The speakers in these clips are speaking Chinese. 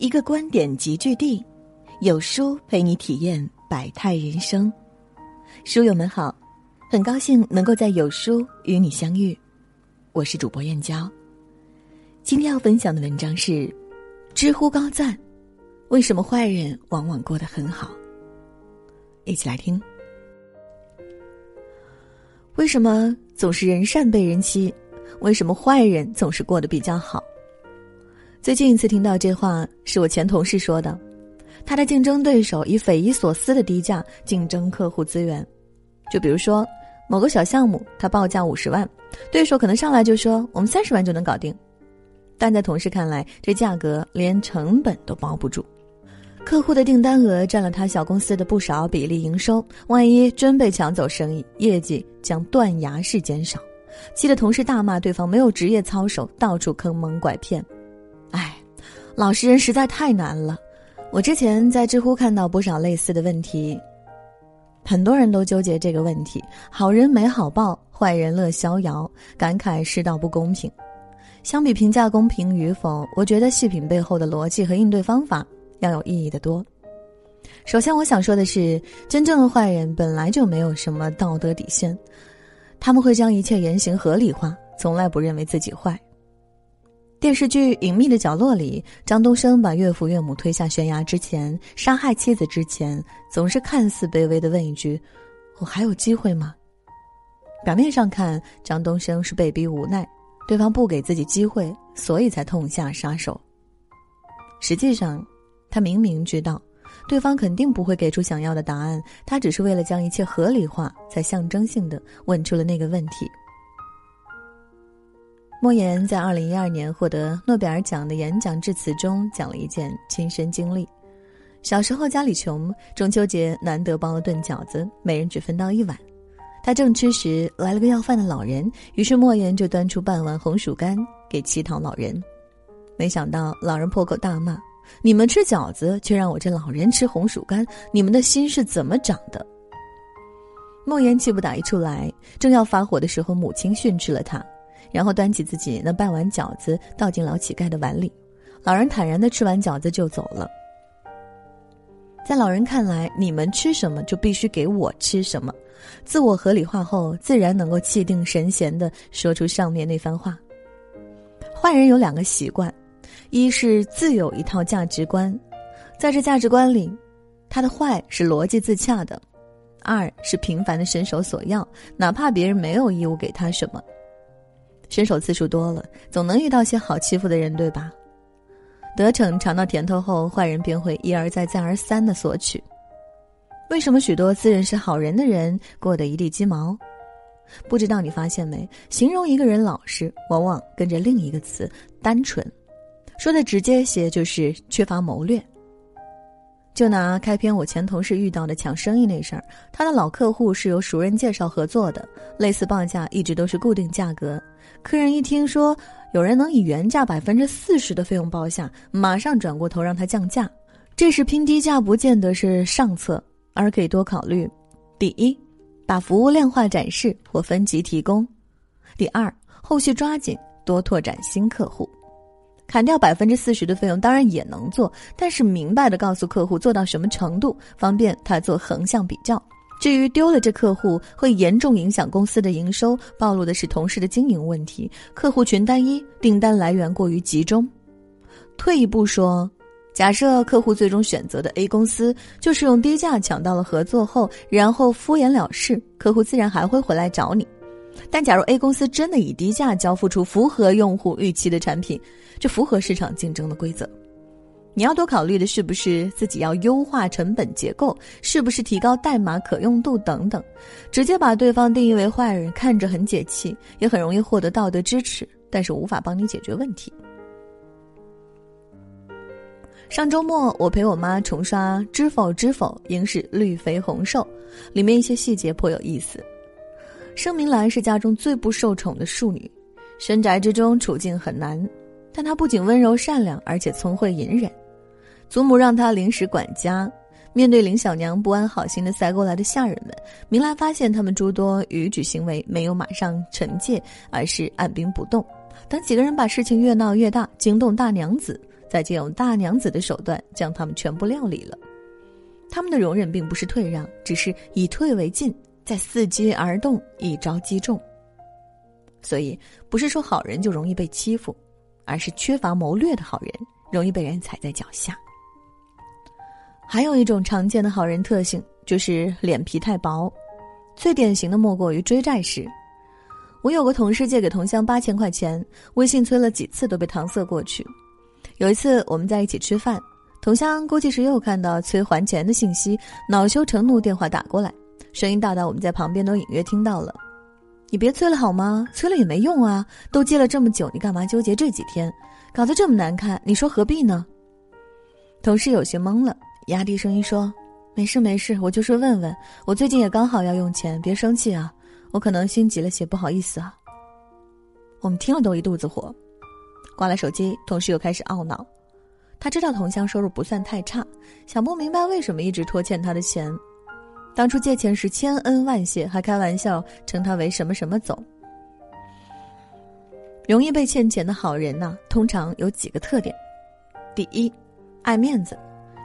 一个观点集聚地，有书陪你体验百态人生。书友们好，很高兴能够在有书与你相遇，我是主播燕娇。今天要分享的文章是：知乎高赞，为什么坏人往往过得很好？一起来听。为什么总是人善被人欺？为什么坏人总是过得比较好？最近一次听到这话，是我前同事说的。他的竞争对手以匪夷所思的低价竞争客户资源，就比如说某个小项目，他报价五十万，对手可能上来就说我们三十万就能搞定。但在同事看来，这价格连成本都包不住。客户的订单额占了他小公司的不少比例营收，万一真被抢走生意，业绩将断崖式减少。气得同事大骂对方没有职业操守，到处坑蒙拐骗。老实人实在太难了，我之前在知乎看到不少类似的问题，很多人都纠结这个问题：好人没好报，坏人乐逍遥，感慨世道不公平。相比评价公平与否，我觉得细品背后的逻辑和应对方法要有意义的多。首先，我想说的是，真正的坏人本来就没有什么道德底线，他们会将一切言行合理化，从来不认为自己坏。电视剧《隐秘的角落》里，张东升把岳父岳母推下悬崖之前，杀害妻子之前，总是看似卑微的问一句：“我还有机会吗？”表面上看，张东升是被逼无奈，对方不给自己机会，所以才痛下杀手。实际上，他明明知道，对方肯定不会给出想要的答案，他只是为了将一切合理化，才象征性的问出了那个问题。莫言在二零一二年获得诺贝尔奖的演讲致辞中讲了一件亲身经历：小时候家里穷，中秋节难得包了顿饺子，每人只分到一碗。他正吃时，来了个要饭的老人，于是莫言就端出半碗红薯干给乞讨老人。没想到老人破口大骂：“你们吃饺子，却让我这老人吃红薯干，你们的心是怎么长的？”莫言气不打一处来，正要发火的时候，母亲训斥了他。然后端起自己那半碗饺子，倒进老乞丐的碗里。老人坦然的吃完饺子就走了。在老人看来，你们吃什么就必须给我吃什么，自我合理化后，自然能够气定神闲的说出上面那番话。坏人有两个习惯，一是自有一套价值观，在这价值观里，他的坏是逻辑自洽的；二是频繁的伸手索要，哪怕别人没有义务给他什么。伸手次数多了，总能遇到些好欺负的人，对吧？得逞尝到甜头后，坏人便会一而再、再而三的索取。为什么许多自认是好人的人过得一地鸡毛？不知道你发现没？形容一个人老实，往往跟着另一个词——单纯。说的直接些，就是缺乏谋略。就拿开篇我前同事遇到的抢生意那事儿，他的老客户是由熟人介绍合作的，类似报价一直都是固定价格。客人一听说有人能以原价百分之四十的费用报下，马上转过头让他降价。这时拼低价不见得是上策，而可以多考虑：第一，把服务量化展示或分级提供；第二，后续抓紧多拓展新客户。砍掉百分之四十的费用当然也能做，但是明白的告诉客户做到什么程度，方便他做横向比较。至于丢了这客户，会严重影响公司的营收，暴露的是同事的经营问题。客户群单一，订单来源过于集中。退一步说，假设客户最终选择的 A 公司就是用低价抢到了合作后，然后敷衍了事，客户自然还会回来找你。但假如 A 公司真的以低价交付出符合用户预期的产品，这符合市场竞争的规则。你要多考虑的是不是自己要优化成本结构，是不是提高代码可用度等等。直接把对方定义为坏人，看着很解气，也很容易获得道德支持，但是无法帮你解决问题。上周末我陪我妈重刷《知否知否，应是绿肥红瘦》，里面一些细节颇有意思。盛明兰是家中最不受宠的庶女，深宅之中处境很难，但她不仅温柔善良，而且聪慧隐忍。祖母让他临时管家，面对林小娘不安好心的塞过来的下人们，明兰发现他们诸多逾矩行为，没有马上惩戒，而是按兵不动。等几个人把事情越闹越大，惊动大娘子，再借用大娘子的手段将他们全部料理了。他们的容忍并不是退让，只是以退为进，再伺机而动，一招击中。所以，不是说好人就容易被欺负，而是缺乏谋略的好人容易被人踩在脚下。还有一种常见的好人特性，就是脸皮太薄。最典型的莫过于追债时。我有个同事借给同乡八千块钱，微信催了几次都被搪塞过去。有一次我们在一起吃饭，同乡估计是又看到催还钱的信息，恼羞成怒电话打过来，声音大到我们在旁边都隐约听到了。你别催了好吗？催了也没用啊！都借了这么久，你干嘛纠结这几天？搞得这么难看，你说何必呢？同事有些懵了，压低声音说：“没事没事，我就是问问。我最近也刚好要用钱，别生气啊。我可能心急了些，不好意思啊。”我们听了都一肚子火，挂了手机，同事又开始懊恼。他知道同乡收入不算太差，想不明白为什么一直拖欠他的钱。当初借钱时千恩万谢，还开玩笑称他为什么什么总。容易被欠钱的好人呢，通常有几个特点：第一，爱面子，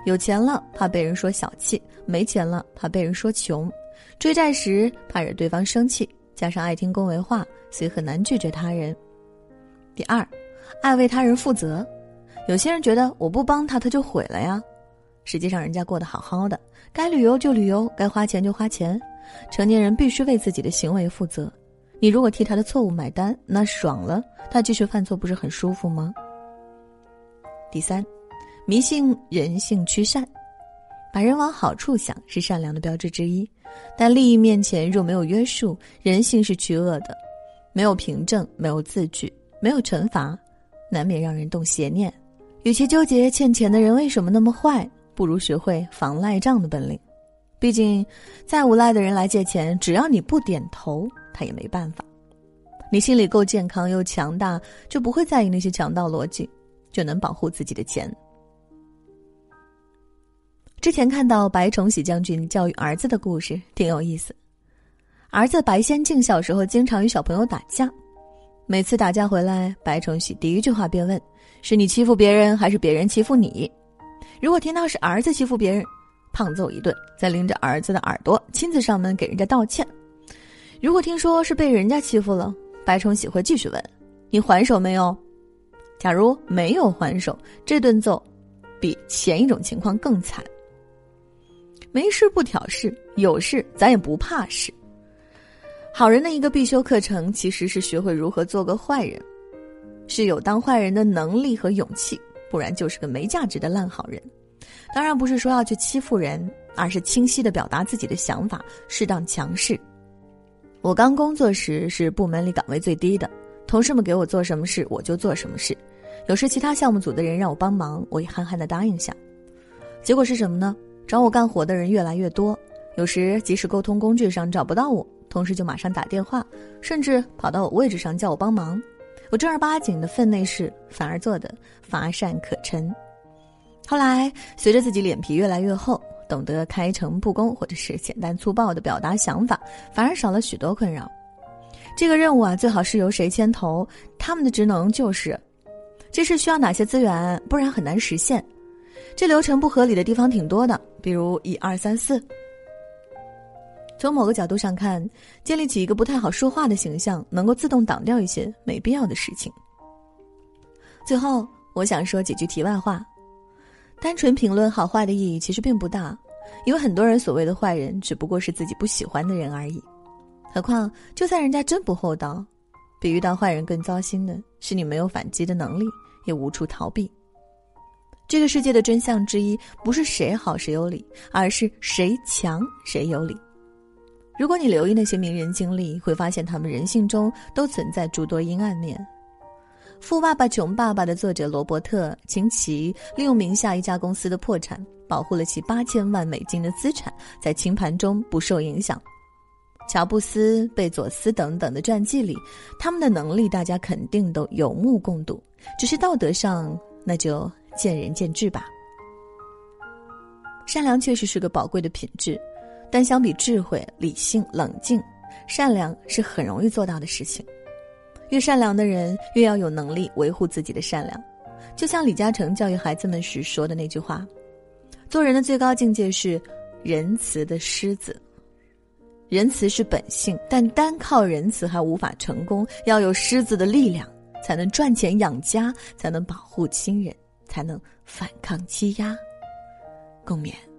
有钱了怕被人说小气，没钱了怕被人说穷，追债时怕惹对方生气，加上爱听恭维话，所以很难拒绝他人。第二，爱为他人负责，有些人觉得我不帮他他就毁了呀。实际上，人家过得好好的，该旅游就旅游，该花钱就花钱。成年人必须为自己的行为负责。你如果替他的错误买单，那爽了，他继续犯错不是很舒服吗？第三，迷信人性趋善，把人往好处想是善良的标志之一。但利益面前若没有约束，人性是趋恶的，没有凭证，没有字据，没有惩罚，难免让人动邪念。与其纠结欠钱的人为什么那么坏。不如学会防赖账的本领，毕竟再无赖的人来借钱，只要你不点头，他也没办法。你心里够健康又强大，就不会在意那些强盗逻辑，就能保护自己的钱。之前看到白崇禧将军教育儿子的故事，挺有意思。儿子白先敬小时候经常与小朋友打架，每次打架回来，白崇禧第一句话便问：“是你欺负别人，还是别人欺负你？”如果听到是儿子欺负别人，胖揍一顿，再拎着儿子的耳朵亲自上门给人家道歉。如果听说是被人家欺负了，白崇禧会继续问：“你还手没有？”假如没有还手，这顿揍比前一种情况更惨。没事不挑事，有事咱也不怕事。好人的一个必修课程，其实是学会如何做个坏人，是有当坏人的能力和勇气。不然就是个没价值的烂好人。当然不是说要去欺负人，而是清晰的表达自己的想法，适当强势。我刚工作时是部门里岗位最低的，同事们给我做什么事我就做什么事。有时其他项目组的人让我帮忙，我也憨憨的答应下。结果是什么呢？找我干活的人越来越多。有时即使沟通工具上找不到我，同事就马上打电话，甚至跑到我位置上叫我帮忙。我正儿八经的分内事，反而做的乏善可陈。后来随着自己脸皮越来越厚，懂得开诚布公或者是简单粗暴的表达想法，反而少了许多困扰。这个任务啊，最好是由谁牵头？他们的职能就是：这事需要哪些资源？不然很难实现。这流程不合理的地方挺多的，比如一二三四。从某个角度上看，建立起一个不太好说话的形象，能够自动挡掉一些没必要的事情。最后，我想说几句题外话：单纯评论好坏的意义其实并不大，因为很多人所谓的坏人，只不过是自己不喜欢的人而已。何况，就算人家真不厚道，比遇到坏人更糟心的是，你没有反击的能力，也无处逃避。这个世界的真相之一，不是谁好谁有理，而是谁强谁有理。如果你留意那些名人经历，会发现他们人性中都存在诸多阴暗面。《富爸爸穷爸爸》的作者罗伯特·清崎利用名下一家公司的破产，保护了其八千万美金的资产在清盘中不受影响。乔布斯、贝佐斯等等的传记里，他们的能力大家肯定都有目共睹，只是道德上那就见仁见智吧。善良确实是个宝贵的品质。但相比智慧、理性、冷静，善良是很容易做到的事情。越善良的人，越要有能力维护自己的善良。就像李嘉诚教育孩子们时说的那句话：“做人的最高境界是仁慈的狮子。仁慈是本性，但单靠仁慈还无法成功，要有狮子的力量，才能赚钱养家，才能保护亲人，才能反抗欺压。”共勉。